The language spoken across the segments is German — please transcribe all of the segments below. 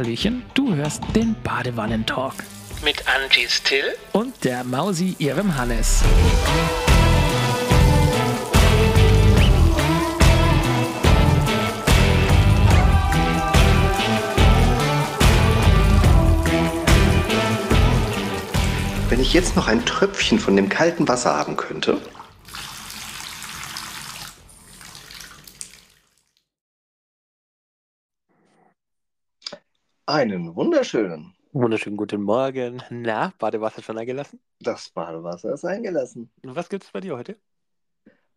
Hallöchen, du hörst den Badewannentalk Mit Angie Still und der Mausi ihrem Hannes. Wenn ich jetzt noch ein Tröpfchen von dem kalten Wasser haben könnte. Einen wunderschönen. Wunderschönen guten Morgen. Na, Badewasser schon eingelassen? Das Badewasser ist eingelassen. Und was gibt's bei dir heute?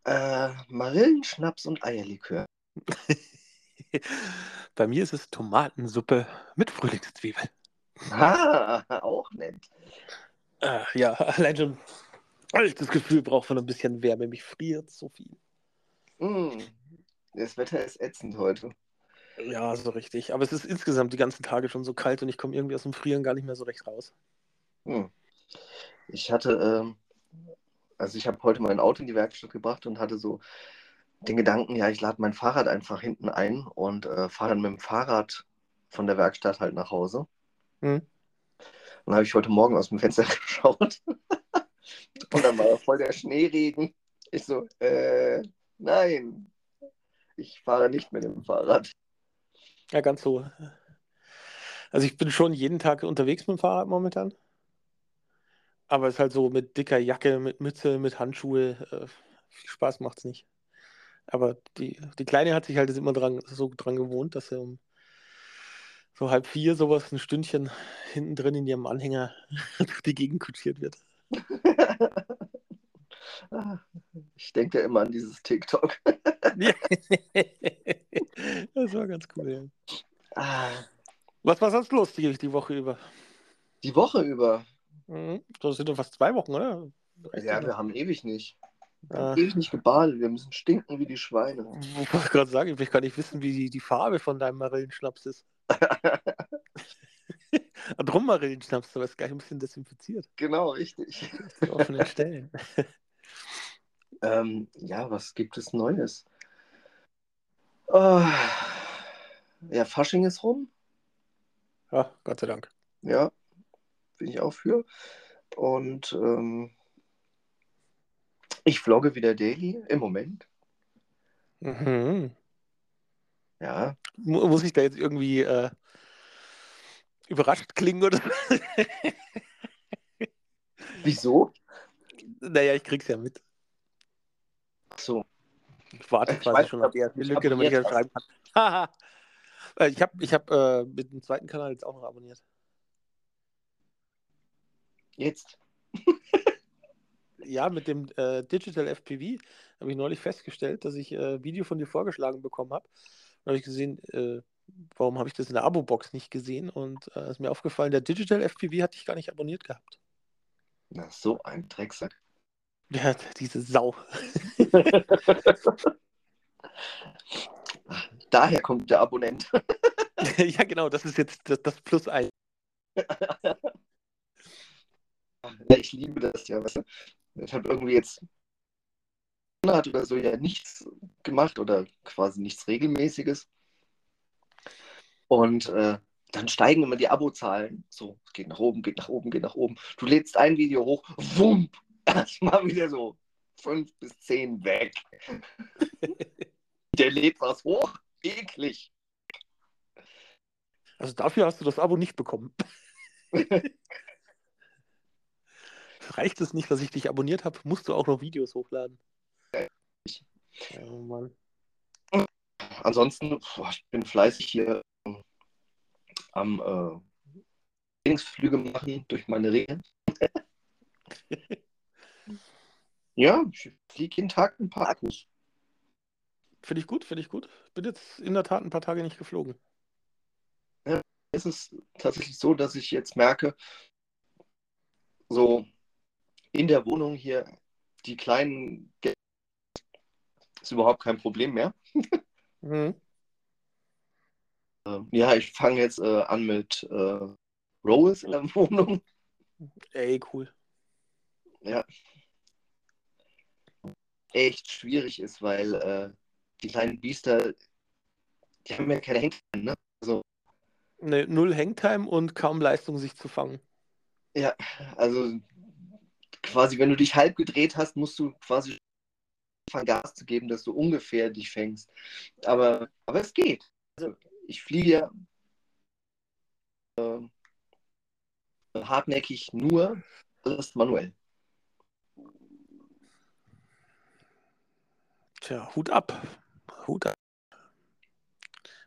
Äh, Marillenschnaps und Eierlikör. bei mir ist es Tomatensuppe mit Frühlingszwiebel. Ah, auch nett. Äh, ja, allein schon, weil ich das Gefühl brauche von ein bisschen Wärme. Mich friert so viel. Mm, das Wetter ist ätzend heute. Ja, so richtig. Aber es ist insgesamt die ganzen Tage schon so kalt und ich komme irgendwie aus dem Frieren gar nicht mehr so recht raus. Hm. Ich hatte, ähm, also ich habe heute mein Auto in die Werkstatt gebracht und hatte so den Gedanken, ja, ich lade mein Fahrrad einfach hinten ein und äh, fahre dann mit dem Fahrrad von der Werkstatt halt nach Hause. Hm. Dann habe ich heute Morgen aus dem Fenster geschaut und dann war voll der Schneeregen. Ich so, äh, nein, ich fahre nicht mit dem Fahrrad. Ja, ganz so. Also ich bin schon jeden Tag unterwegs mit dem Fahrrad momentan. Aber es ist halt so mit dicker Jacke, mit Mütze, mit Handschuhe. Äh, viel Spaß macht's nicht. Aber die, die Kleine hat sich halt immer dran, so dran gewohnt, dass sie um so halb vier sowas ein Stündchen hinten drin in ihrem Anhänger durch die Gegend kutschiert wird. Ich denke immer an dieses TikTok. Ja. das war ganz cool, ja. Ah, Was war sonst los die, die Woche über? Die Woche über. Mhm. Das sind doch fast zwei Wochen, oder? Ja, wir haben ewig nicht. Wir haben Ah. ewig nicht gebadet. Wir müssen stinken wie die Schweine. Ich wollte gerade sagen, ich will gar nicht wissen, wie die, die Farbe von deinem Marillenschnaps ist. Drum Marillenschnaps, aber ist gleich ein bisschen desinfiziert. Genau, richtig. Auf offenen Stellen. Ähm, ja, was gibt es Neues? Ah, ja, Fasching ist rum. Ja, Gott sei Dank. Ja, bin ich auch für. Und ähm, ich vlogge wieder daily im Moment. Mhm. Ja, Mu- Muss ich da jetzt irgendwie äh, überrascht klingen oder? wieso? naja, ich krieg's ja mit. So. Ich warte Ich quasi weiß, schon auf die erste Lücke, damit ich das schreiben kann. Ich habe ich hab, äh, mit dem zweiten Kanal jetzt auch noch abonniert. Jetzt. Ja, mit dem äh, Digital FPV habe ich neulich festgestellt, dass ich äh, Video von dir vorgeschlagen bekommen habe. Dann habe ich gesehen, äh, warum habe ich das in der Abo-Box nicht gesehen? Und äh, ist mir aufgefallen, der Digital FPV hatte ich gar nicht abonniert gehabt. Na, so ein Drecksack. Ja, diese Sau. Daher kommt der Abonnent. ja, genau, das ist jetzt das, das Plus 1. Ja, ich liebe das ja. Weißt du? Ich habe irgendwie jetzt hat oder so ja nichts gemacht oder quasi nichts Regelmäßiges. Und äh, dann steigen immer die Abozahlen. So, es geht nach oben, geht nach oben, geht nach oben. Du lädst ein Video hoch, wump, erstmal wieder so fünf bis zehn weg. Der lädt was hoch, eklig. Also dafür hast du das Abo nicht bekommen. Reicht es nicht, dass ich dich abonniert habe, musst du auch noch Videos hochladen. Oh Mann. Ansonsten, boah, ich bin fleißig hier ähm, am äh, Trainingsflüge machen durch meine Regeln. ja, ich fliege jeden Tag ein paar Akkus. Finde ich gut, finde ich gut. Bin jetzt in der Tat ein paar Tage nicht geflogen. Es ist tatsächlich so, dass ich jetzt merke, so in der Wohnung hier, die kleinen ist überhaupt kein Problem mehr. Mhm. Ähm, ja, ich fange jetzt äh, an mit äh, Rolls in der Wohnung. Ey, cool. Ja. Echt schwierig ist, weil äh, die kleinen Biester, die haben ja keine Henkel, ne? Also Ne, null Hangtime und kaum Leistung, sich zu fangen. Ja, also quasi, wenn du dich halb gedreht hast, musst du quasi anfangen, Gas zu geben, dass du ungefähr dich fängst. Aber, aber es geht. Also ich fliege ja äh, hartnäckig nur alles manuell. Tja, Hut ab. Hut ab.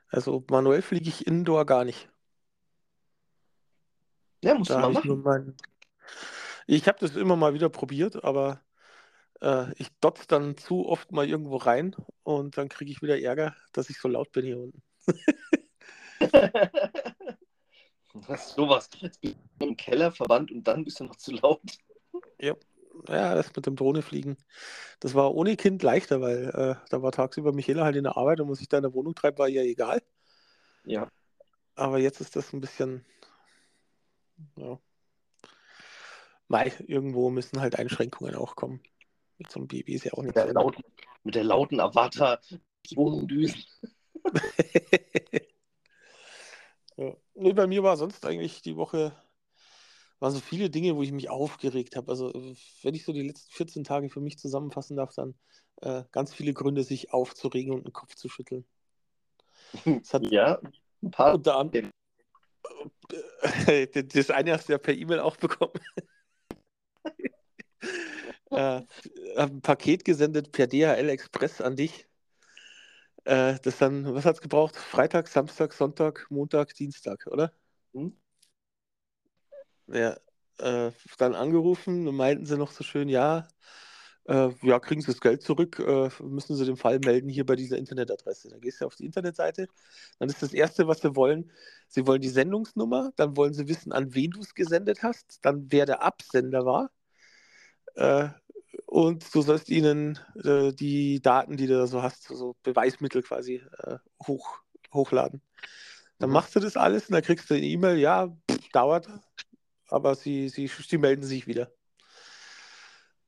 Also manuell fliege ich indoor gar nicht. Ja, musst Da du mal habe ich nur machen. mein. Ich habe das immer mal wieder probiert, aber äh, ich dotz dann zu oft mal irgendwo rein und dann kriege ich wieder Ärger, dass ich so laut bin hier unten. Was, sowas. Jetzt bist du im Keller verbannt und dann bist du noch zu laut. Ja, das mit dem Drohnefliegen. Das war ohne Kind leichter, weil äh, da war tagsüber Michaela halt in der Arbeit und was ich da in der Wohnung treibe, war ja egal. Ja. Aber jetzt ist das ein bisschen. Ja. Mei, irgendwo müssen halt Einschränkungen auch kommen. Mit so einem Baby ist ja auch Mit nicht der lauten, mit der lauten Avatar Wohnung düsen. Ja. Nee, bei mir war sonst eigentlich die Woche, waren so viele Dinge, wo ich mich aufgeregt habe. Also, äh, wenn ich so die letzten 14 Tage für mich zusammenfassen darf, dann äh, ganz viele Gründe, sich aufzuregen und den Kopf zu schütteln. Ja, ein paar. unter anderem. Das eine hast du ja per E-Mail auch bekommen. äh, hab ein Paket gesendet per DHL Express an dich. Äh, das dann, was hat es gebraucht? Freitag, Samstag, Sonntag, Montag, Dienstag, oder? Hm? Ja, äh, dann angerufen und meinten sie noch so schön, ja, äh, ja, kriegen Sie das Geld zurück, äh, müssen Sie den Fall melden hier bei dieser Internetadresse. Dann gehst du auf die Internetseite, dann ist das Erste, was sie wollen, sie wollen die Sendungsnummer, dann wollen sie wissen, an wen du es gesendet hast, dann wer der Absender war äh, und du sollst ihnen äh, die Daten, die du da so hast, so Beweismittel quasi äh, hoch, hochladen. Dann Mhm. machst du das alles und dann kriegst du eine E-Mail, ja, pff, dauert, aber sie, sie, sie melden sich wieder.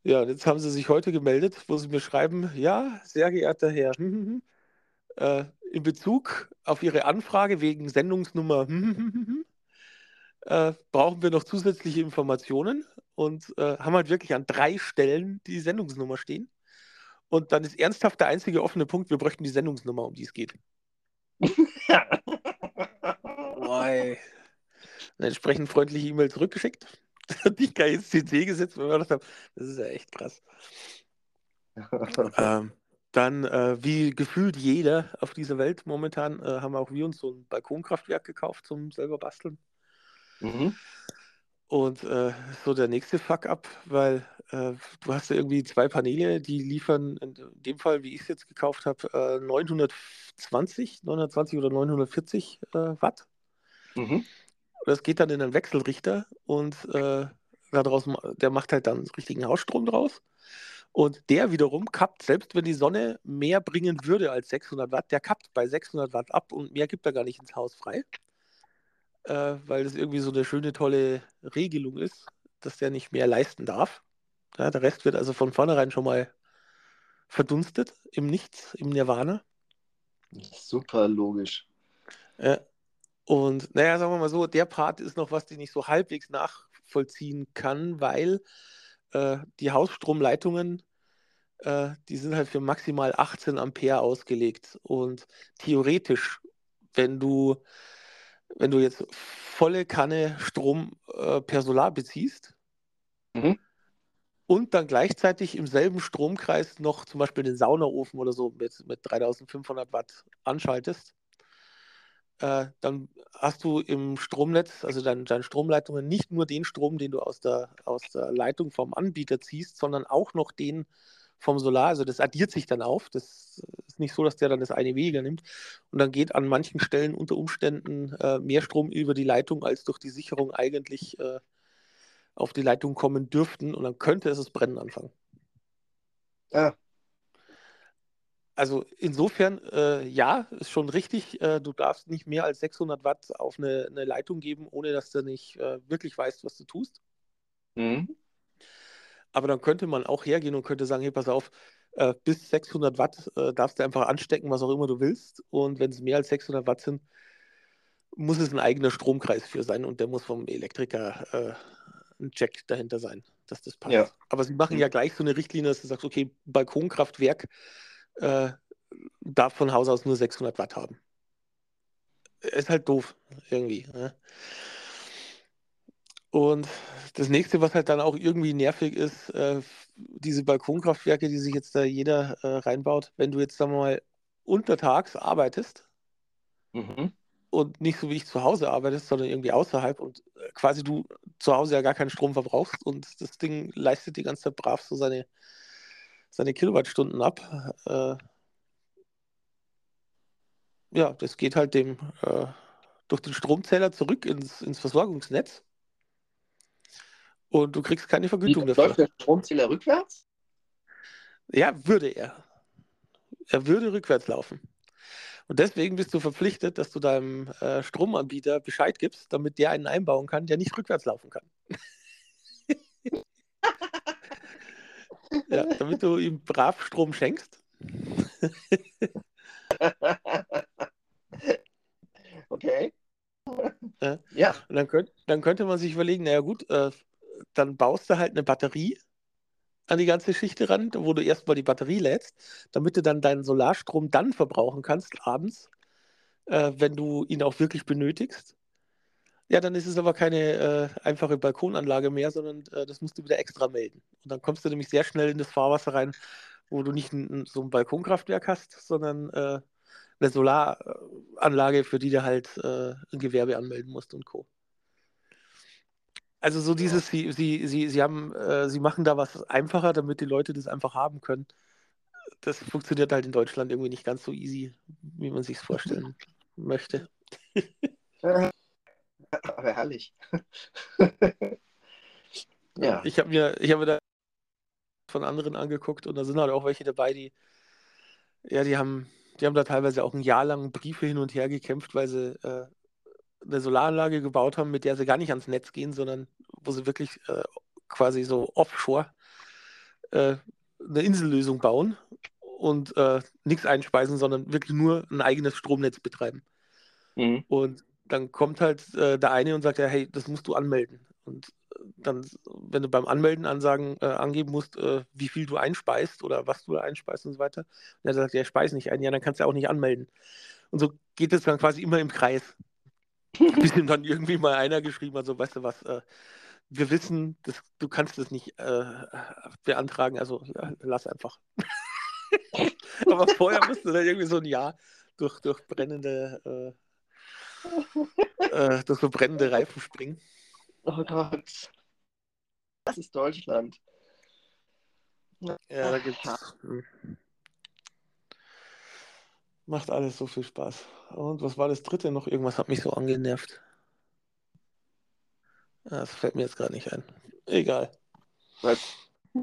Ja, und jetzt haben sie sich heute gemeldet, wo sie mir schreiben, ja, sehr geehrter Herr, hm, hm, hm, äh, in Bezug auf Ihre Anfrage wegen Sendungsnummer hm, äh, brauchen wir noch zusätzliche Informationen und äh, haben halt wirklich an drei Stellen die Sendungsnummer stehen. Und dann ist ernsthaft der einzige offene Punkt, wir bräuchten die Sendungsnummer, um die es geht. Boah, Eine entsprechend freundliche E-Mail zurückgeschickt. Die kann ins CC gesetzt, weil wir gedacht haben, das ist ja echt krass. Ähm, dann, äh, wie gefühlt jeder auf dieser Welt momentan, äh, haben auch wir uns so ein Balkonkraftwerk gekauft zum selber basteln. mhm. Und äh, so der nächste Fuck-up, weil äh, du hast ja irgendwie zwei Paneele, die liefern, in dem Fall, wie ich es jetzt gekauft habe, äh, 920, 920 oder 940 äh, Watt. Mhm. Das geht dann in einen Wechselrichter und äh, daraus, der macht halt dann richtigen Hausstrom draus. Und der wiederum kappt, selbst wenn die Sonne mehr bringen würde als 600 Watt, der kappt bei 600 Watt ab und mehr gibt er gar nicht ins Haus frei. Äh, weil das irgendwie so eine schöne, tolle Regelung ist, dass der nicht mehr leisten darf. Ja, der Rest wird also von vornherein schon mal verdunstet im Nichts, im Nirvana. Super logisch. Ja. Und naja, sagen wir mal so, der Part ist noch was, den ich so halbwegs nachvollziehen kann, weil äh, die Hausstromleitungen, äh, die sind halt für maximal 18 Ampere ausgelegt. Und theoretisch, wenn du, wenn du jetzt volle Kanne Strom äh, per Solar beziehst Mhm. und dann gleichzeitig im selben Stromkreis noch zum Beispiel den Saunaofen oder so mit, mit 3500 Watt anschaltest, äh, dann hast du im Stromnetz, also dein, deine Stromleitungen, nicht nur den Strom, den du aus der, aus der Leitung vom Anbieter ziehst, sondern auch noch den vom Solar. Also das addiert sich dann auf. Das ist nicht so, dass der dann das eine weniger nimmt. Und dann geht an manchen Stellen unter Umständen äh, mehr Strom über die Leitung, als durch die Sicherung eigentlich äh, auf die Leitung kommen dürften. Und dann könnte es das Brennen anfangen. Ah, Also insofern, äh, ja, ist schon richtig. Äh, du darfst nicht mehr als 600 Watt auf eine, eine Leitung geben, ohne dass du nicht äh, wirklich weißt, was du tust. mhm. Aber dann könnte man auch hergehen und könnte sagen, hey, pass auf, äh, bis 600 Watt äh, darfst du einfach anstecken, was auch immer du willst. Und wenn es mehr als 600 Watt sind, muss es ein eigener Stromkreis für sein und der muss vom Elektriker äh, ein Check dahinter sein, dass das passt. Ja. Aber sie machen ja gleich so eine Richtlinie, dass du sagst, okay, Balkonkraftwerk äh, darf von Haus aus nur 600 Watt haben. Ist halt doof, irgendwie. Ne? Und das nächste, was halt dann auch irgendwie nervig ist, äh, diese Balkonkraftwerke, die sich jetzt da jeder äh, reinbaut, wenn du jetzt sagen wir mal untertags arbeitest Mhm. und nicht so wie ich zu Hause arbeitest, sondern irgendwie außerhalb und äh, quasi du zu Hause ja gar keinen Strom verbrauchst und das Ding leistet die ganze Zeit brav so seine, seine Kilowattstunden ab. Äh, ja, das geht halt dem äh, durch den Stromzähler zurück ins, ins Versorgungsnetz und du kriegst keine Wie Vergütung dafür. läuft der Stromzähler rückwärts? Ja, würde er. Er würde rückwärts laufen. Und deswegen bist du verpflichtet, dass du deinem äh, Stromanbieter Bescheid gibst, damit der einen einbauen kann, der nicht rückwärts laufen kann. ja, damit du ihm brav Strom schenkst. okay. Ja. Ja. Und dann, könnt, dann könnte man sich überlegen, naja gut, äh, dann baust du halt eine Batterie an die ganze Geschichte ran, wo du erstmal die Batterie lädst, damit du dann deinen Solarstrom dann verbrauchen kannst, abends, äh, wenn du ihn auch wirklich benötigst. Ja, dann ist es aber keine äh, einfache Balkonanlage mehr, sondern äh, das musst du wieder extra melden. Und dann kommst du nämlich sehr schnell in das Fahrwasser rein, wo du nicht ein, so ein Balkonkraftwerk hast, sondern äh, eine Solaranlage, für die du halt äh, ein Gewerbe anmelden musst und Co. Also so dieses, sie, sie, sie, sie haben, äh, sie machen da was einfacher, damit die Leute das einfach haben können. Das funktioniert halt in Deutschland irgendwie nicht ganz so easy, wie man sich vorstellen möchte. Aber herrlich. ja. Ich habe mir, ich habe mir da von anderen angeguckt und da sind halt auch welche dabei, die, ja, die haben, die haben da teilweise auch ein Jahr lang Briefe hin und her gekämpft, weil sie äh, eine Solaranlage gebaut haben, mit der sie gar nicht ans Netz gehen, sondern wo sie wirklich äh, quasi so offshore äh, eine Insellösung bauen und äh, nichts einspeisen, sondern wirklich nur ein eigenes Stromnetz betreiben. Mhm. Und dann kommt halt äh, der eine und sagt ja, hey, das musst du anmelden. Und äh, dann, wenn du beim Anmelden ansagen, äh, angeben musst, äh, wie viel du einspeist oder was du da einspeist und so weiter, und er sagt, ja, ich speise nicht ein, ja, dann kannst du auch nicht anmelden. Und so geht es dann quasi immer im Kreis. Bis ihm dann irgendwie mal einer geschrieben hat, so, weißt du was, äh, wir wissen, das, du kannst das nicht äh, beantragen, also ja, lass einfach. Aber vorher musst du dann irgendwie so ein Jahr durch, durch brennende äh, durch so brennende Reifen springen. Oh Gott. Das ist Deutschland. Ja, da gibt's. Macht alles so viel Spaß. Und was war das dritte noch? Irgendwas hat mich so angenervt. Ah, Das fällt mir jetzt gerade nicht ein. Egal. Weil- Ich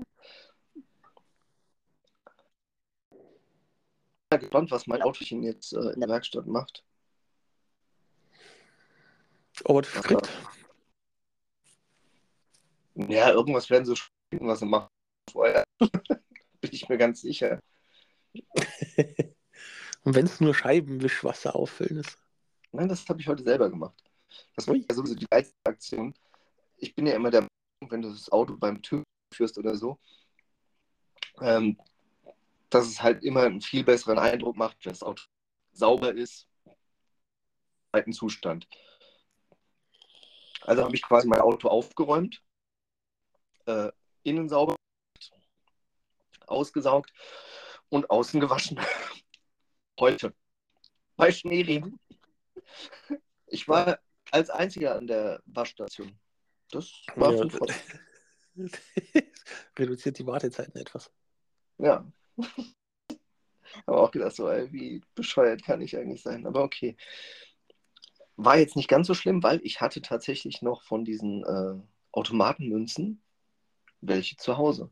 bin gespannt, was mein Autochen jetzt äh, in der Werkstatt macht. Oh, was kriegt? Ja, irgendwas werden sie spielen, was sie machen vorher. Bin ich mir ganz sicher. Und wenn es nur Scheibenwischwasser auffüllen ist. Nein, das habe ich heute selber gemacht. Das war ja sowieso die geilste Aktion. Ich bin ja immer der Meinung, wenn du das Auto beim TÜV führst oder so, ähm, dass es halt immer einen viel besseren Eindruck macht, wenn das Auto sauber ist, alten Zustand. Also habe ich quasi mein Auto aufgeräumt, äh, innen sauber, ausgesaugt und außen gewaschen. Heute. Bei Schneeregen. Ich war als einziger an der Waschstation. Das war Ja, fünf. Reduziert die Wartezeiten etwas. Ja. Aber auch gedacht, so, ey, wie bescheuert kann ich eigentlich sein? Aber okay. War jetzt nicht ganz so schlimm, weil ich hatte tatsächlich noch von diesen äh, Automatenmünzen welche zu Hause.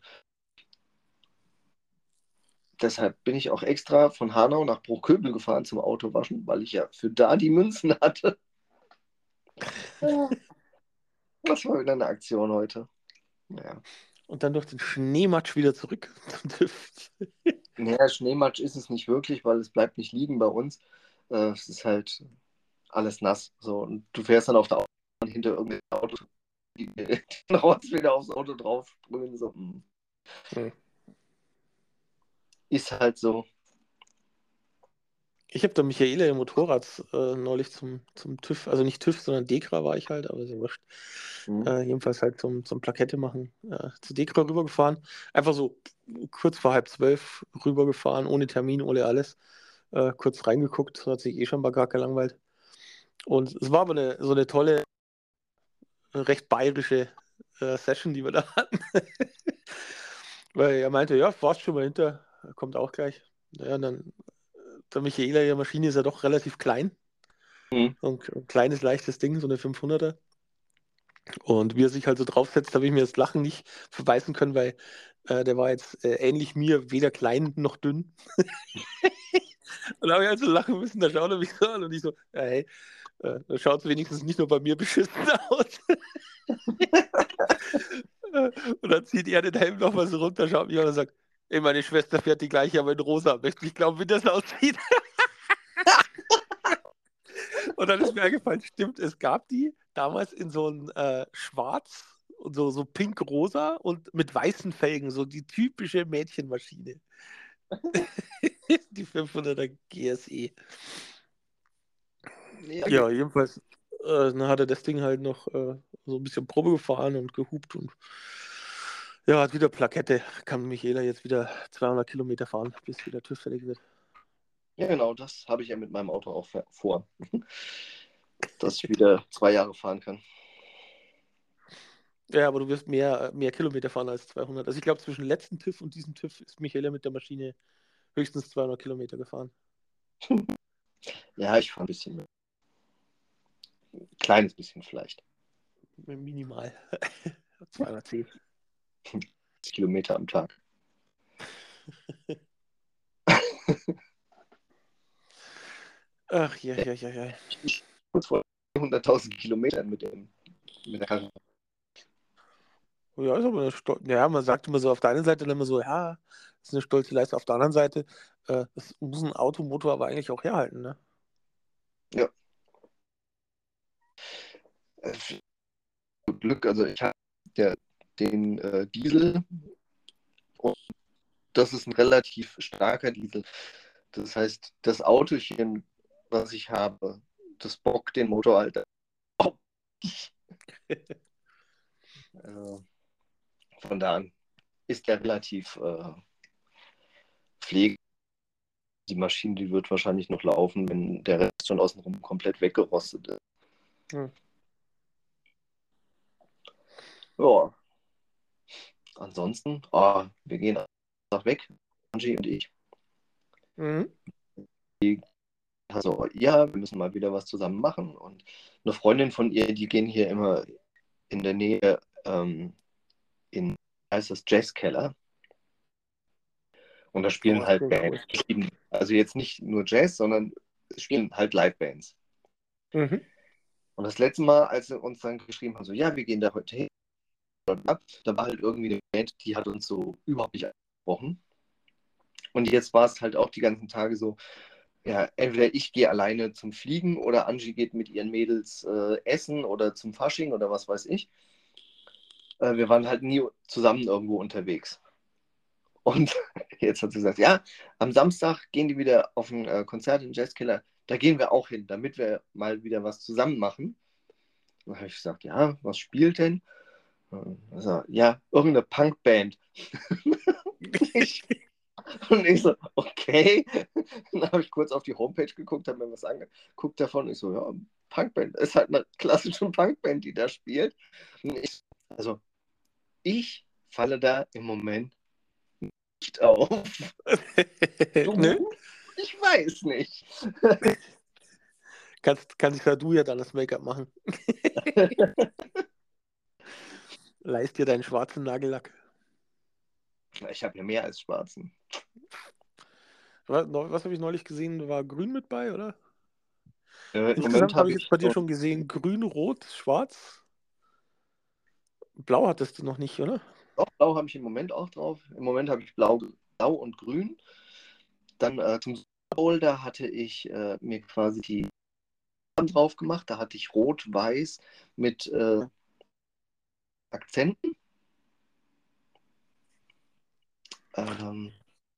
Deshalb bin ich auch extra von Hanau nach Bruchköbel gefahren zum Autowaschen, weil ich ja für da die Münzen hatte. Das war wieder eine Aktion heute. Ja. Und dann durch den Schneematsch wieder zurück. Naja, Schneematsch ist es nicht wirklich, weil es bleibt nicht liegen bei uns. Äh, es ist halt alles nass. So, und du fährst dann auf der Autobahn hinter irgendeinem Auto, die Rotz wieder aufs Auto drauf sprühen. So. hm. Hm. Ist halt so. Ich habe da Michaela im Motorrad äh, neulich zum, zum TÜV, also nicht TÜV, sondern Dekra war ich halt, aber ja wurscht. Hm. Äh, jedenfalls halt zum, zum Plakette machen, äh, zu Dekra rübergefahren. Einfach so kurz vor halb zwölf rübergefahren, ohne Termin, ohne alles. Äh, kurz reingeguckt, hat sich eh schon mal gar gelangweilt. Und es war aber eine, so eine tolle, recht bayerische äh, Session, die wir da hatten. Weil er meinte, ja, fahrst schon mal hinter, kommt auch gleich. Ja, und dann, der Michaela, ihre Maschine ist ja doch relativ klein. Mhm. So ein, ein kleines, leichtes Ding, so eine 500er. Und wie er sich halt so draufsetzt, habe ich mir das Lachen nicht verbeißen können, weil äh, der war jetzt äh, ähnlich mir, weder klein noch dünn. und da habe ich halt so lachen müssen, da schaut er mich so an und ich so, ja, hey, äh, da schaut es wenigstens nicht nur bei mir beschissen aus. Äh, und dann zieht er den Helm nochmal so runter, schaut mich an und sagt, ey, meine Schwester fährt die gleiche, aber in rosa. Möchte ich glauben, wie das aussieht. und dann ist mir eingefallen, stimmt, es gab die damals in so ein äh, Schwarz und so, so pink-rosa und mit weißen Felgen, so die typische Mädchenmaschine. die 500er GSE. Ja, Ja, jedenfalls äh, dann hat er das Ding halt noch äh, so ein bisschen Probe gefahren und gehupt und ja, hat wieder Plakette. Kann Michaela jetzt wieder 200 Kilometer fahren, bis wieder TÜV fertig wird. Ja, genau, das habe ich ja mit meinem Auto auch vor. Dass ich wieder zwei Jahre fahren kann. Ja, aber du wirst mehr, mehr Kilometer fahren als 200. Also ich glaube, zwischen letzten TÜV und diesem TÜV ist Michaela mit der Maschine höchstens 200 Kilometer gefahren. Ja, ich fahre ein bisschen mehr. Ein kleines bisschen vielleicht. Minimal. 210. 10 Kilometer am Tag. Ach ja, ja, ja, ja. Kurz vor 100.000 Kilometern mit, dem, mit der Karre. Ja, ist aber eine Stol ja, man sagt immer so auf der einen Seite immer so, ja, das ist eine stolze Leistung. Auf der anderen Seite, äh, das muss ein Automotor aber eigentlich auch herhalten, ne? Äh, Glück, also ich habe den äh, Diesel und das ist ein relativ starker Diesel. Das heißt, das Autochen, was ich habe, das bockt den Motor halt. Oh. äh, von da an ist der relativ äh, pflege. Die Maschine, die wird wahrscheinlich noch laufen, wenn der Rest schon außenrum komplett weggerostet ist. Hm. Ja. Ansonsten, oh, wir gehen einfach weg, Angie und ich. Mhm. Also, ja, wir müssen mal wieder was zusammen machen. Und eine Freundin von ihr, die gehen hier immer in der Nähe ähm, in, heißt das Jazzkeller. Und da spielen Oh, halt cool, Bands. Also jetzt nicht nur Jazz, sondern spielen halt Live-Bands. Mhm. Und das letzte Mal, als sie uns dann geschrieben haben, so, ja, wir gehen da heute hin, da war halt irgendwie eine Band, die hat uns so überhaupt nicht angesprochen. Und jetzt war es halt auch die ganzen Tage so, ja, entweder ich gehe alleine zum Fliegen oder Angie geht mit ihren Mädels äh, essen oder zum Fasching oder was weiß ich. Äh, wir waren halt nie zusammen irgendwo unterwegs. Und jetzt hat sie gesagt, ja, am Samstag gehen die wieder auf ein äh, Konzert in Jazzkiller. Da gehen wir auch hin, damit wir mal wieder was zusammen machen. Dann habe ich gesagt, ja, was spielt denn? Also, ja, irgendeine Punkband. ich, und ich so, okay. Dann habe ich kurz auf die Homepage geguckt, habe mir was angeguckt davon. Ich so, ja, Punkband. Das ist halt eine klassische Punkband, die da spielt. Ich, also, ich falle da im Moment nicht auf. Du? Nö. Ich weiß nicht. Kannst, kannst ja du ja dann das Make-up machen. Leist dir deinen schwarzen Nagellack. Ich habe ja mehr als schwarzen. Was, was habe ich neulich gesehen? War grün mit bei, oder? Äh, Insgesamt Moment habe ich jetzt bei dir schon gesehen, grün, rot, schwarz. Blau hattest du noch nicht, oder? Doch, blau habe ich im Moment auch drauf. Im Moment habe ich blau, blau und grün. Dann äh, zum Super Bowl, da hatte ich äh, mir quasi die drauf gemacht. Da hatte ich rot-weiß mit äh, Akzenten. Ähm,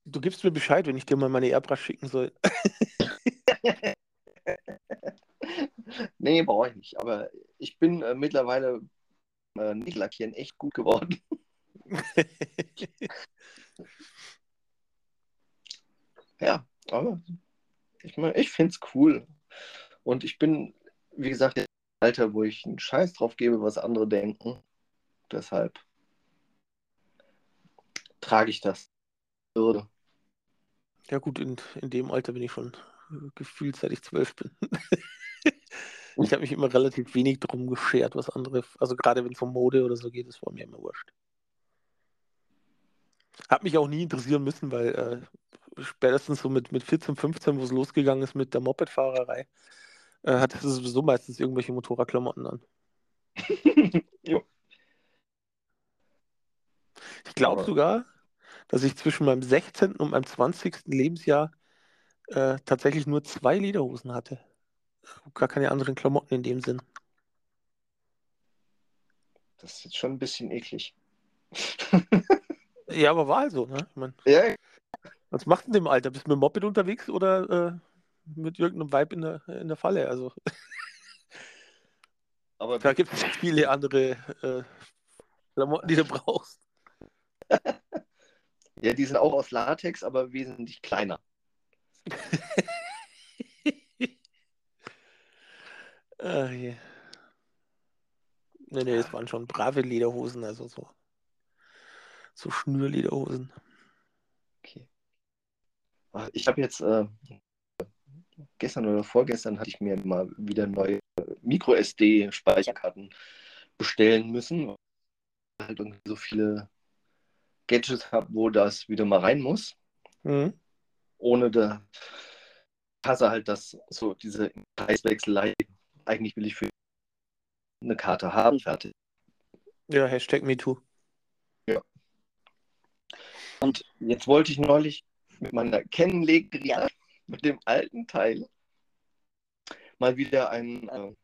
Du gibst mir Bescheid, wenn ich dir mal meine Airbrush schicken soll. nee, brauche ich nicht. Aber ich bin äh, mittlerweile äh, nicht lackieren echt gut geworden. ja, aber ich, mein, ich finde es cool. Und ich bin, wie gesagt, im Alter, wo ich einen Scheiß drauf gebe, was andere denken. Deshalb trage ich das. Würde. Ja gut, in, in dem Alter bin ich schon äh, gefühlt, seit ich zwölf bin. ich habe mich immer relativ wenig drum geschert, was andere, also gerade wenn es um Mode oder so geht, ist vor mir immer wurscht. Hat mich auch nie interessieren müssen, weil äh, spätestens so mit, mit 14, 15, wo es losgegangen ist mit der Mopedfahrerei, äh, hatte es sowieso meistens irgendwelche Motorradklamotten an. jo. Ich glaube sogar, dass ich zwischen meinem 16. und meinem 20. Lebensjahr äh, tatsächlich nur zwei Lederhosen hatte. Gar keine anderen Klamotten in dem Sinn. Das ist jetzt schon ein bisschen eklig. Ja, aber war halt so, ne? Ich mein, ja, was machst du in dem Alter? Bist du mit dem Moped unterwegs oder äh, mit irgendeinem Vibe in der, in der Falle? Also aber da gibt es viele andere äh, Klamotten, die du brauchst. ja, die sind auch aus Latex, aber wesentlich kleiner. Ah, je. Nee, nee, es waren schon brave Lederhosen, also so, so Schnürlederhosen. Okay. Ah, Ich habe jetzt äh, gestern oder vorgestern hatte ich mir mal wieder neue Micro-SD-Speicherkarten bestellen müssen, weil halt irgendwie so viele Gadgets habe, wo das wieder mal rein muss, Mhm. ohne da hasse halt das so diese Preiswechselei. Eigentlich will ich für eine Karte haben, fertig. Ja, Hashtag MeToo. Und jetzt wollte ich neulich mit meiner Kennenlegerin, mit dem alten Teil, mal wieder einen äh,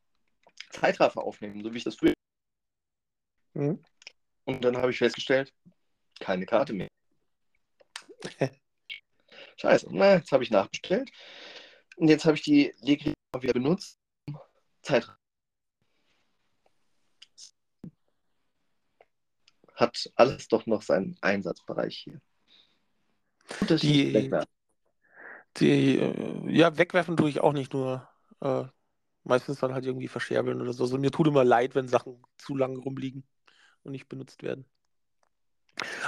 Zeitraffer aufnehmen, so wie ich das früher. Mhm. Und dann habe ich festgestellt, keine Karte mehr. Scheiße, na, jetzt habe ich nachbestellt. Und jetzt habe ich die Legerin mal wieder benutzt. Zeitraffer. Hat alles doch noch seinen Einsatzbereich hier. Die-. Die, äh, ja, wegwerfen tue ich auch nicht nur. Äh, meistens dann halt irgendwie verscherbeln oder so. Also mir tut immer leid, wenn Sachen zu lange rumliegen und nicht benutzt werden.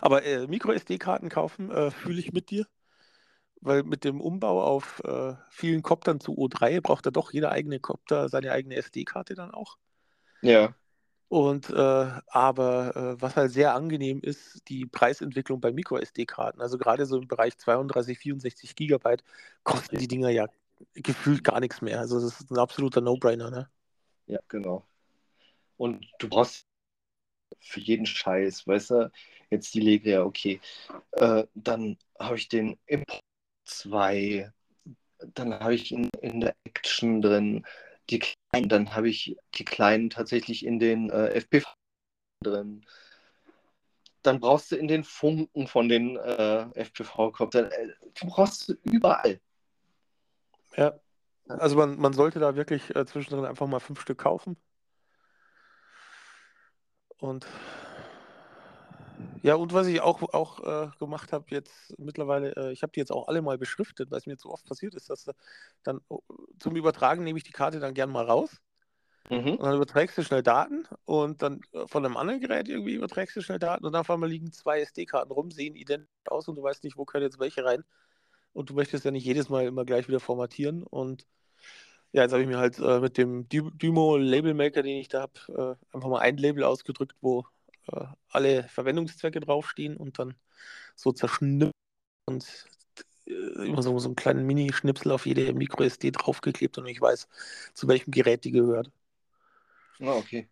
Aber äh, Micro-SD-Karten kaufen äh, fühle ich mit dir. Weil mit dem Umbau auf äh, vielen Koptern zu O3 braucht ja doch jeder eigene Kopter seine eigene SD-Karte dann auch. Ja. Und äh, aber äh, was halt sehr angenehm ist, die Preisentwicklung bei Micro-SD-Karten. Also gerade so im Bereich 32, 64 Gigabyte kosten die Dinger ja gefühlt gar nichts mehr. Also das ist ein absoluter No-Brainer, ne? Ja, genau. Und du brauchst für jeden Scheiß, weißt du, jetzt die Legria, okay. Äh, dann habe ich den Import 2, dann habe ich ihn in der Action drin, die kleinen, dann habe ich die kleinen tatsächlich in den äh, FPV drin. Dann brauchst du in den Funken von den äh, FPV-Koptern, äh, brauchst du überall. Ja. Also man, man sollte da wirklich äh, zwischendrin einfach mal fünf Stück kaufen. Und ja, und was ich auch, auch äh, gemacht habe jetzt mittlerweile, äh, ich habe die jetzt auch alle mal beschriftet, weil es mir zu oft passiert ist, dass dann oh, zum Übertragen nehme ich die Karte dann gern mal raus Mhm. und dann überträgst du schnell Daten und dann äh, von einem anderen Gerät irgendwie überträgst du schnell Daten und dann auf einmal liegen zwei SD-Karten rum, sehen identisch aus und du weißt nicht, wo können jetzt welche rein. Und du möchtest ja nicht jedes Mal immer gleich wieder formatieren. Und ja, jetzt habe ich mir halt äh, mit dem Dy- Dymo Label Maker, den ich da habe, äh, einfach mal ein Label ausgedrückt, wo äh, alle Verwendungszwecke draufstehen und dann so zerschnippt und äh, immer so, so einen kleinen Mini-Schnipsel auf jede Micro-SD draufgeklebt und ich weiß, zu welchem Gerät die gehört. Ah, okay.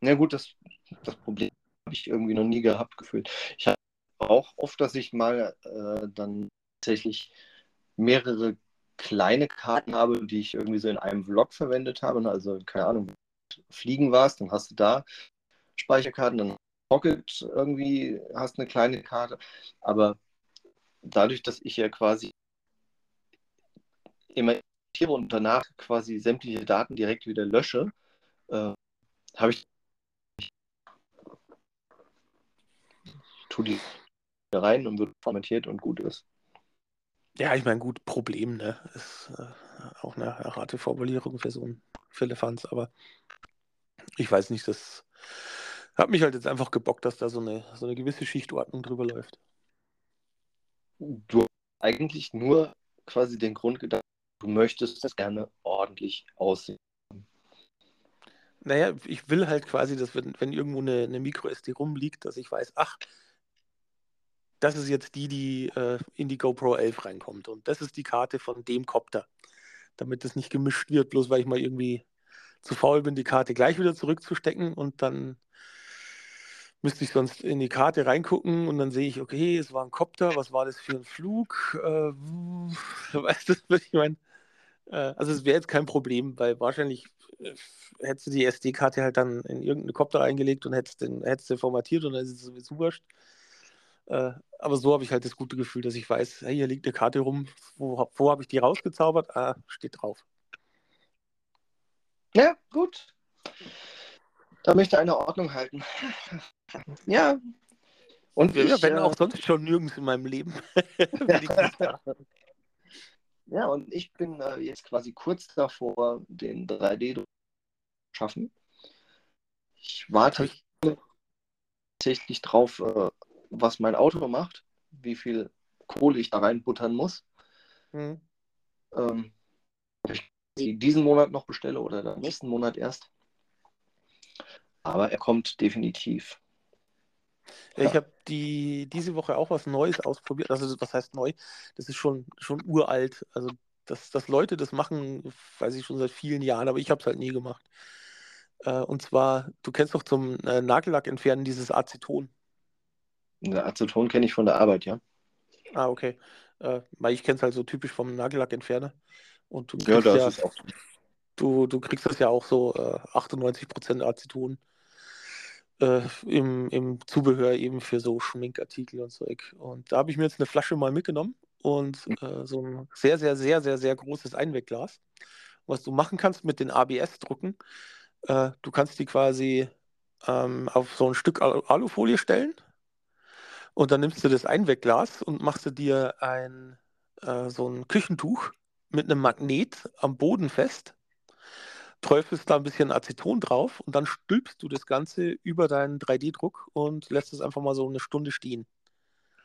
Na gut, das, das Problem habe ich irgendwie noch nie gehabt gefühlt. Ich habe auch oft, dass ich mal äh, dann tatsächlich mehrere kleine Karten habe, die ich irgendwie so in einem Vlog verwendet habe. Also, keine Ahnung, fliegen warst, dann hast du da Speicherkarten, dann Pocket irgendwie hast eine kleine Karte. Aber dadurch, dass ich ja quasi immer editiere und danach quasi sämtliche Daten direkt wieder lösche, äh, habe ich tu die rein und wird formatiert und gut ist. Ja, ich meine, gut, Problem, ne? Ist äh, auch eine errate Formulierung für so ein Philippans, aber ich weiß nicht, das hat mich halt jetzt einfach gebockt, dass da so eine, so eine gewisse Schichtordnung drüber läuft. Du hast eigentlich nur quasi den Grund gedacht, du möchtest das gerne ordentlich aussehen. Naja, ich will halt quasi, dass wenn, wenn irgendwo eine, eine Micro-SD rumliegt, dass ich weiß, ach, das ist jetzt die, die äh, in die GoPro 11 reinkommt. Und das ist die Karte von dem Copter. Damit das nicht gemischt wird, bloß weil ich mal irgendwie zu faul bin, die Karte gleich wieder zurückzustecken und dann müsste ich sonst in die Karte reingucken und dann sehe ich, okay, es war ein Copter, was war das für ein Flug? Äh, weißt du, ich meine? Äh, also es wäre jetzt kein Problem, weil wahrscheinlich äh, hättest du die SD-Karte halt dann in irgendeine Copter reingelegt und hättest, den, hättest du formatiert und dann ist es sowieso wurscht. Äh, aber so habe ich halt das gute Gefühl, dass ich weiß, hey, hier liegt eine Karte rum, wo, wo habe ich die rausgezaubert? Ah, steht drauf. Ja, gut. Da möchte eine Ordnung halten. ja. Und Ja, ich, wenn äh, auch sonst schon nirgends in meinem Leben. Ja, und ich bin äh, jetzt quasi kurz davor, den 3D-Druck zu schaffen. Ich warte tatsächlich drauf, äh, was mein Auto macht, wie viel Kohle ich da reinbuttern muss. Hm. Ähm, ob ich die diesen Monat noch bestelle oder dann nächsten Monat erst. Aber er kommt definitiv. Ja, ich habe die, diese Woche auch was Neues ausprobiert. Also, was heißt neu? Das ist schon, schon uralt. Also, dass, dass Leute das machen, weiß ich schon seit vielen Jahren, aber ich habe es halt nie gemacht. Äh, und zwar, du kennst doch zum äh, Nagellack entfernen dieses Aceton. Der Aceton kenne ich von der Arbeit, ja. Ah, okay. Äh, weil ich kenne es halt so typisch vom Nagellackentferner. Und du Ja, kriegst das ja, auch. du, du kriegst das ja auch so äh, 98% Aceton äh, im, im Zubehör eben für so Schminkartikel und Zeug. Und da habe ich mir jetzt eine Flasche mal mitgenommen und äh, so ein sehr, sehr, sehr, sehr, sehr großes Einwegglas. Was du machen kannst mit den ABS-Drucken, äh, du kannst die quasi ähm, auf so ein Stück Al- Alufolie stellen und dann nimmst du das Einwegglas und machst du dir ein, äh, so ein Küchentuch mit einem Magnet am Boden fest, träufelst da ein bisschen Aceton drauf und dann stülpst du das Ganze über deinen 3D-Druck und lässt es einfach mal so eine Stunde stehen.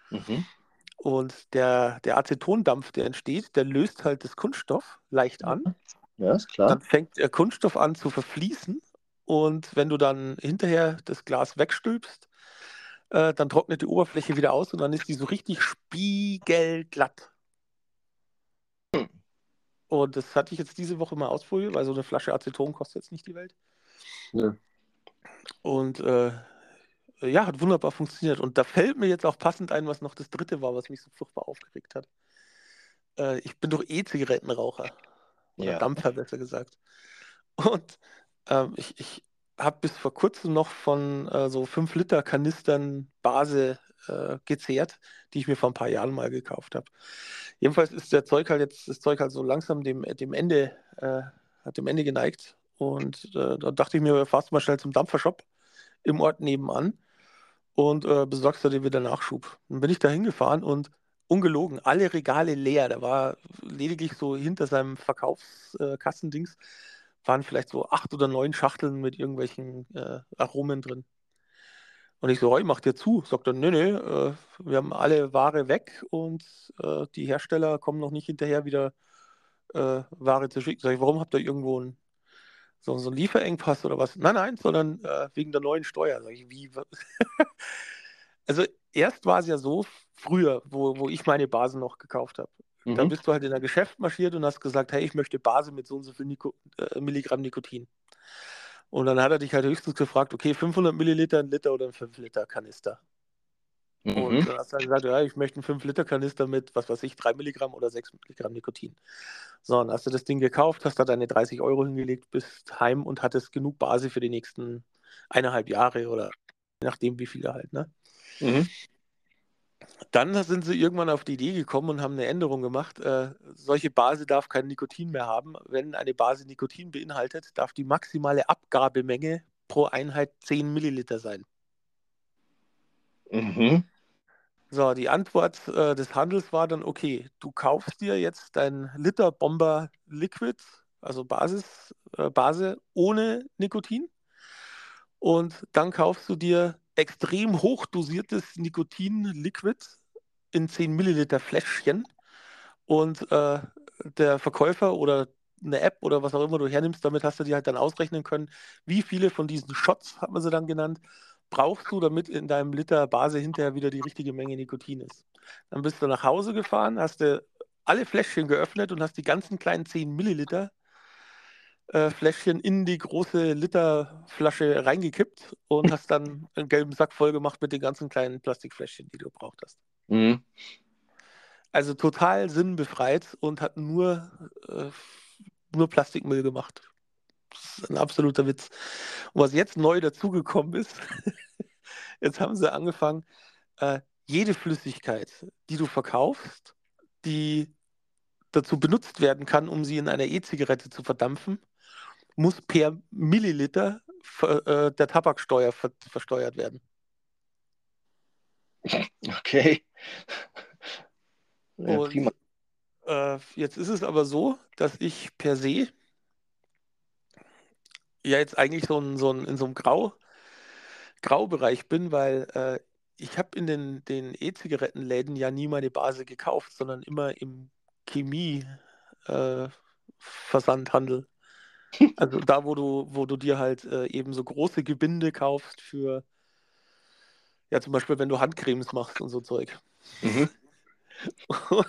Mhm. Und der, der Acetondampf, der entsteht, der löst halt das Kunststoff leicht an. Ja, ist klar. Dann fängt der Kunststoff an zu verfließen. Und wenn du dann hinterher das Glas wegstülpst, äh, dann trocknet die Oberfläche wieder aus und dann ist die so richtig spiegelglatt. Und das hatte ich jetzt diese Woche mal ausprobiert, weil so eine Flasche Aceton kostet jetzt nicht die Welt. Nö. Und äh, ja, hat wunderbar funktioniert. Und da fällt mir jetzt auch passend ein, was noch das dritte war, was mich so furchtbar aufgeregt hat. Äh, ich bin doch E-Zigarettenraucher. Oder Ja. Dampfer, besser gesagt. Und ähm, ich, ich habe bis vor kurzem noch von äh, so 5 Liter Kanistern Base äh, gezehrt, die ich mir vor ein paar Jahren mal gekauft habe. Jedenfalls ist der Zeug halt jetzt, das Zeug halt so langsam dem, dem Ende, äh, hat dem Ende geneigt. Und äh, da dachte ich mir, fahrst du mal schnell zum Dampfershop im Ort nebenan und äh, besorgst dir wieder Nachschub. Dann bin ich da hingefahren und ungelogen, alle Regale leer. Da war lediglich so hinter seinem Verkaufskassendings waren vielleicht so acht oder neun Schachteln mit irgendwelchen äh, Aromen drin. Und ich so, hey, mach dir zu. Sagt er, nee, nee, äh, wir haben alle Ware weg und äh, die Hersteller kommen noch nicht hinterher, wieder äh, Ware zu schicken. Sag ich, warum habt ihr irgendwo ein, so, so einen Lieferengpass oder was? Nein, nein, sondern äh, wegen der neuen Steuer. Sag ich, wie? also erst war es ja so, früher, wo, wo ich meine Basen noch gekauft habe. Mhm. bist du halt in ein Geschäft marschiert und hast gesagt, hey, ich möchte Base mit so und so viel Niko äh, Milligramm Nikotin. Und dann hat er dich halt höchstens gefragt, okay, 500 Milliliter, ein Liter oder ein 5 Liter Kanister. Und Mhm. dann hast du dann gesagt, ja, ich möchte einen 5-Liter-Kanister mit, was weiß ich, 3 Milligramm oder 6 Milligramm Nikotin. So, dann hast du das Ding gekauft, hast da deine 30 Euro hingelegt, bist heim und hattest genug Basis für die nächsten eineinhalb Jahre oder je nachdem, wie viele halt, ne? Mhm. Dann sind sie irgendwann auf die Idee gekommen und haben eine Änderung gemacht. Äh, solche Base darf kein Nikotin mehr haben. Wenn eine Base Nikotin beinhaltet, darf die maximale Abgabemenge pro Einheit 10 Milliliter sein. Mhm. So, die Antwort äh, des Handels war dann, okay, du kaufst dir jetzt dein Liter Bomber Liquid, also Basis, äh, Base ohne Nikotin. Und dann kaufst du dir extrem hochdosiertes Nikotin-Liquid in 10 Milliliter Fläschchen. Und äh, der Verkäufer oder eine App oder was auch immer du hernimmst, damit hast du dir halt dann ausrechnen können, wie viele von diesen Shots, hat man sie dann genannt, brauchst du, damit in deinem Liter Base hinterher wieder die richtige Menge Nikotin ist. Dann bist du nach Hause gefahren, hast du alle Fläschchen geöffnet und hast die ganzen kleinen 10 Milliliter äh, Fläschchen in die große Literflasche reingekippt und hast dann einen gelben Sack voll gemacht mit den ganzen kleinen Plastikfläschchen, die du gebraucht hast. Mhm. Also total sinnbefreit und hat nur, äh, nur Plastikmüll gemacht. Das ist ein absoluter Witz. Und was jetzt neu dazugekommen ist, jetzt haben sie angefangen, äh, jede Flüssigkeit, die du verkaufst, die dazu benutzt werden kann, um sie in einer E-Zigarette zu verdampfen, muss per Milliliter äh, der Tabaksteuer ver, versteuert werden. Okay. Ja, Und prima. äh, jetzt ist es aber so, dass ich per se ja jetzt eigentlich so, ein, so ein, in so einem Grau, Graubereich bin, weil äh, ich habe in den, den E-Zigarettenläden ja nie meine Base gekauft, sondern immer im Chemie-Versandhandel. Also da, wo du, wo du dir halt äh, eben so große Gebinde kaufst für, ja zum Beispiel, wenn du Handcremes machst und so Zeug. Mhm. Und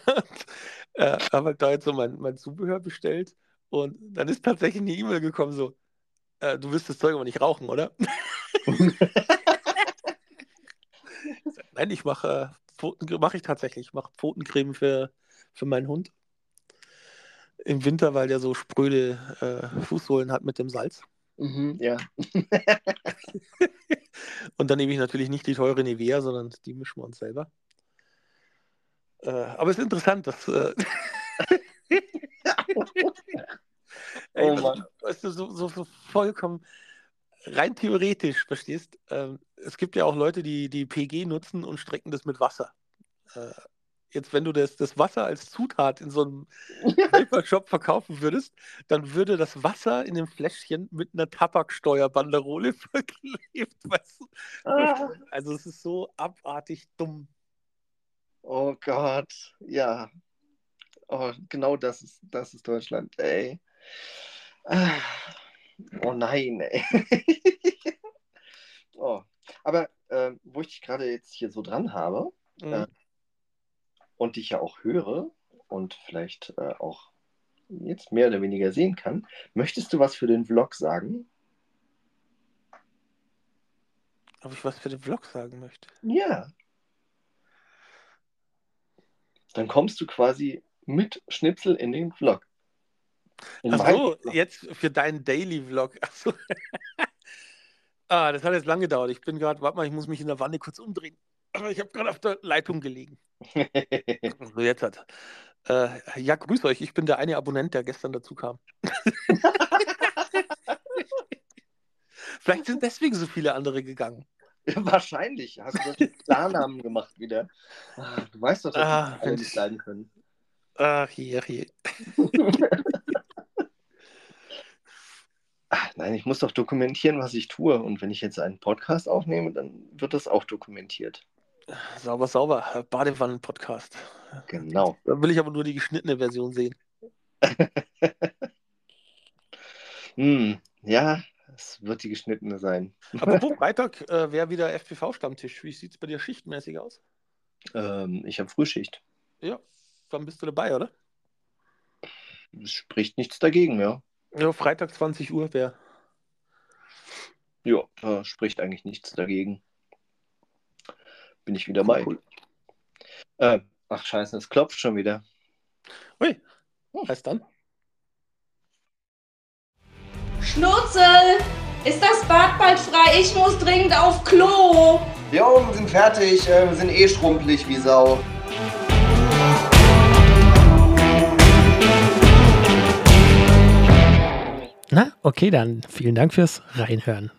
äh, habe halt da jetzt so mein, mein Zubehör bestellt und dann ist tatsächlich eine E-Mail gekommen, so, äh, du willst das Zeug aber nicht rauchen, oder? Nein, ich mache äh, mache ich tatsächlich. Ich mache Pfotencreme für, für meinen Hund. Im Winter, weil der so spröde äh, Fußsohlen hat mit dem Salz. Mhm. Ja. Und dann nehme ich natürlich nicht die teure Nivea, sondern die mischen wir uns selber. Äh, aber es ist interessant, dass. Äh, Ey, Oh was- Mann. weißt du, so, so, so vollkommen rein theoretisch, verstehst? Ähm, es gibt ja auch Leute, die die PG nutzen und strecken das mit Wasser. Äh, jetzt, wenn du das, das Wasser als Zutat in so einem Vapor-Shop verkaufen würdest, dann würde das Wasser in dem Fläschchen mit einer Tabaksteuerbanderole verklebt. Weißt du? Ah. Also es ist so abartig dumm. Oh Gott. Ja. Oh, genau das ist, das ist Deutschland, ey. Ah. Oh nein, ey. oh. Aber äh, wo ich dich gerade jetzt hier so dran habe Mhm. Äh, und dich ja auch höre und vielleicht äh, auch jetzt mehr oder weniger sehen kann, möchtest du was für den Vlog sagen? Ob ich was für den Vlog sagen möchte? Ja. Dann kommst du quasi mit Schnipsel in den Vlog. In Ach meinen so, Vlog. jetzt für deinen Daily Vlog. Ah, das hat jetzt lange gedauert. Ich bin gerade, warte mal, ich muss mich in der Wanne kurz umdrehen. Aber ich habe gerade auf der Leitung gelegen. So, jetzt hat. Äh, ja, grüß euch. Ich bin der eine Abonnent, der gestern dazu kam. Vielleicht sind deswegen so viele andere gegangen. Wahrscheinlich hast du solche Klarnamen gemacht wieder. Ah, Du weißt doch, dass Ah, wir alle nicht leiden können. Ach, hier, hier. Ah, Nein, ich muss doch dokumentieren, was ich tue. Und wenn ich jetzt einen Podcast aufnehme, dann wird das auch dokumentiert. Sauber, sauber. Badewannen-Podcast. Genau. Da will ich aber nur die geschnittene Version sehen. Hm, ja, es wird die geschnittene sein. Apropos Freitag äh, wäre wieder FPV-Stammtisch. Wie sieht es bei dir schichtmäßig aus? Ähm, ich habe Frühschicht. Ja, dann bist du dabei, oder? Es spricht nichts dagegen, ja. Ja, Freitag 20 Uhr wäre. Ja, da spricht eigentlich nichts dagegen. Bin ich wieder bei. Cool. Äh, ach scheiße, es klopft schon wieder. Ui, was dann? Schnurzel, ist das Bad bald frei? Ich muss dringend auf Klo. Jo, wir sind fertig. äh, Wir sind eh schrumpelig wie Sau. Na, okay, dann vielen Dank fürs Reinhören.